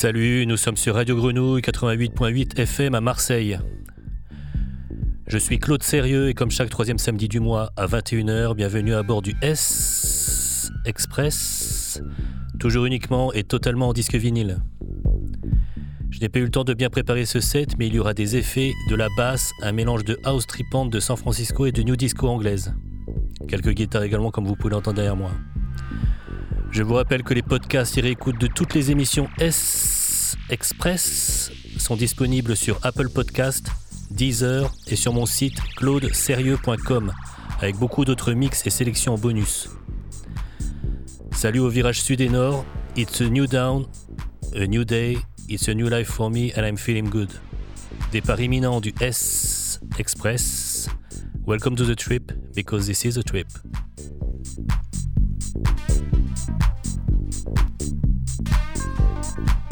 Salut, nous sommes sur Radio Grenouille 88.8 FM à Marseille. Je suis Claude Sérieux et comme chaque troisième samedi du mois à 21h, bienvenue à bord du S Express, toujours uniquement et totalement en disque vinyle. Je n'ai pas eu le temps de bien préparer ce set, mais il y aura des effets, de la basse, un mélange de house tripante de San Francisco et de new disco anglaise. Quelques guitares également comme vous pouvez l'entendre derrière moi. Je vous rappelle que les podcasts et réécoutes de toutes les émissions S Express sont disponibles sur Apple Podcast, Deezer et sur mon site claudeserieux.com avec beaucoup d'autres mix et sélections bonus. Salut au virage sud et nord, it's a new down, a new day, it's a new life for me and I'm feeling good. Départ imminent du S Express. Welcome to the trip because this is a trip. you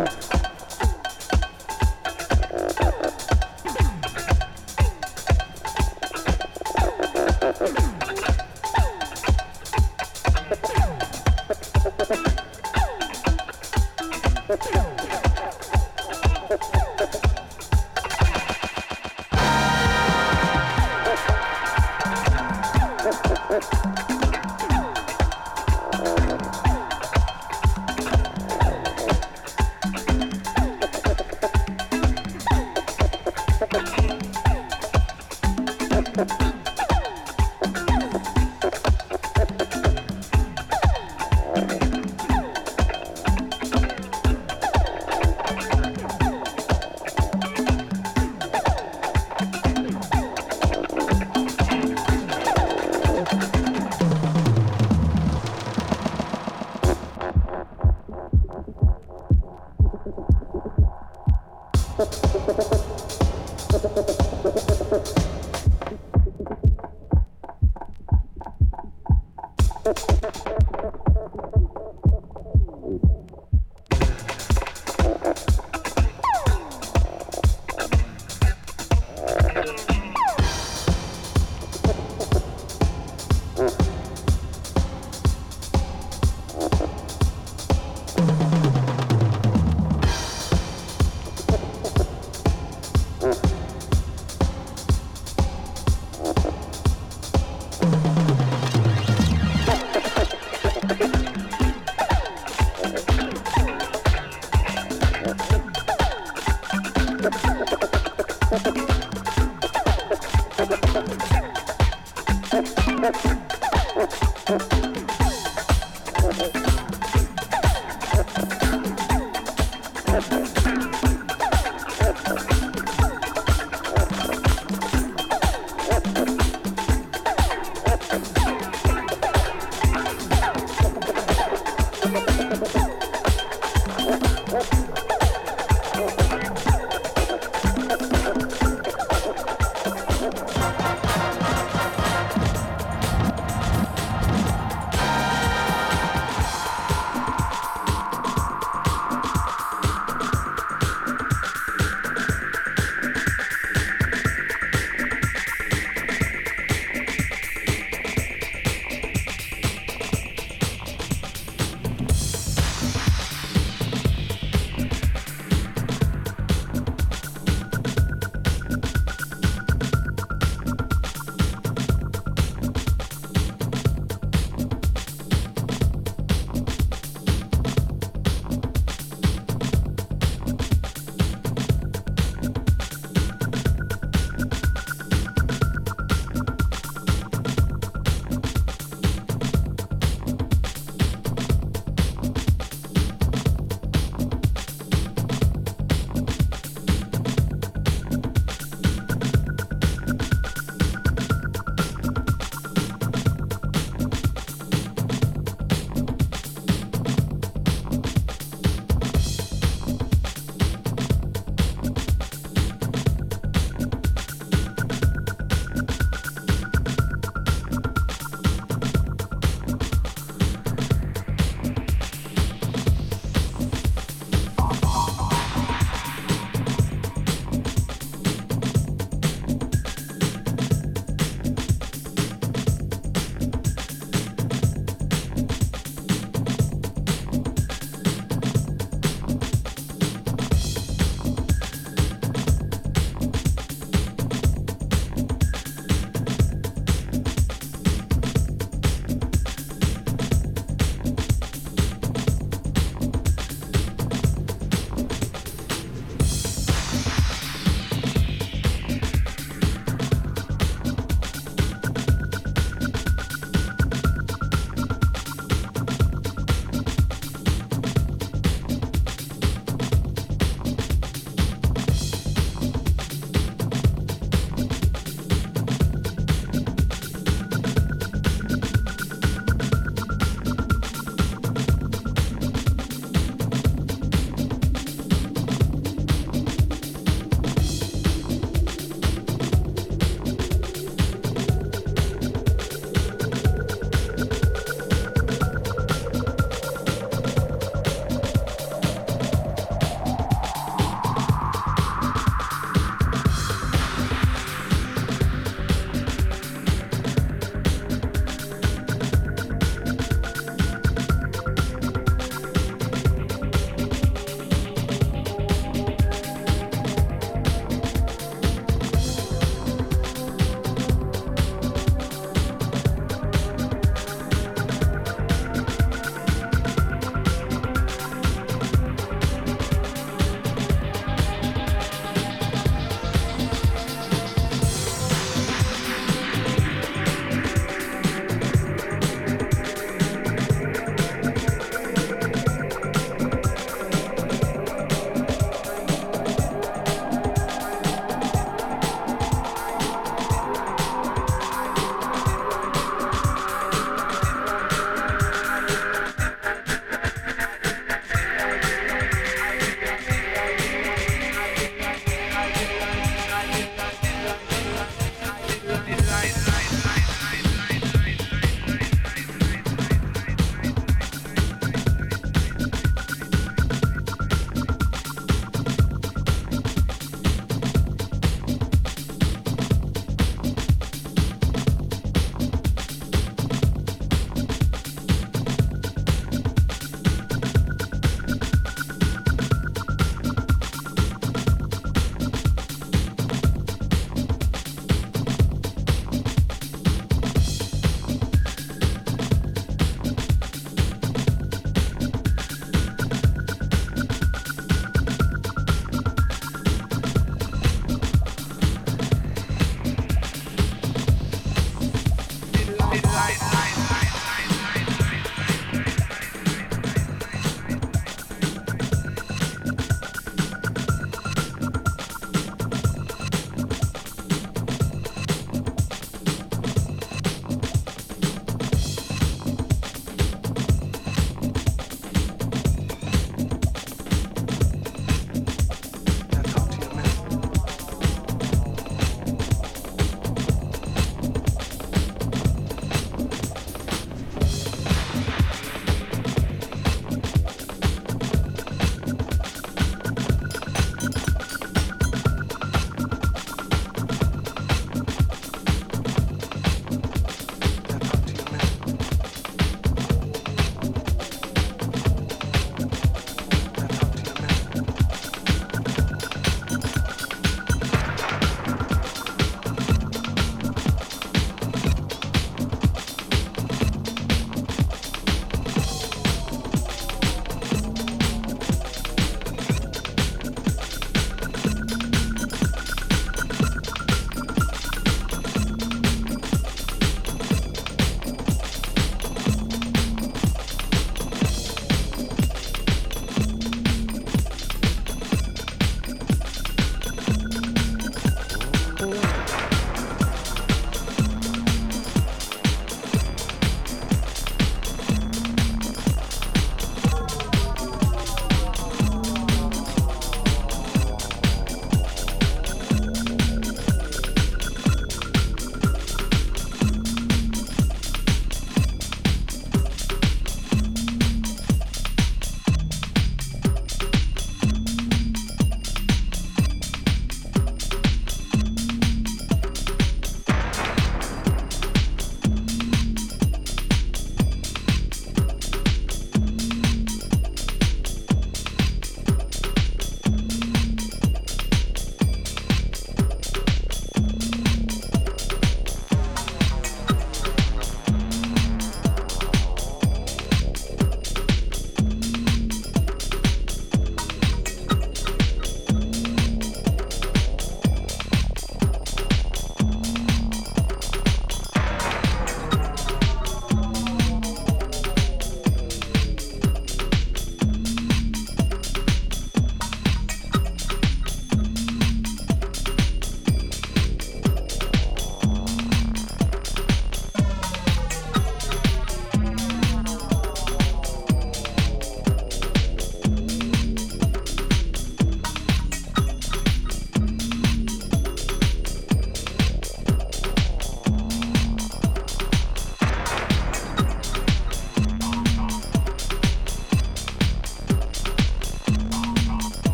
Yeah.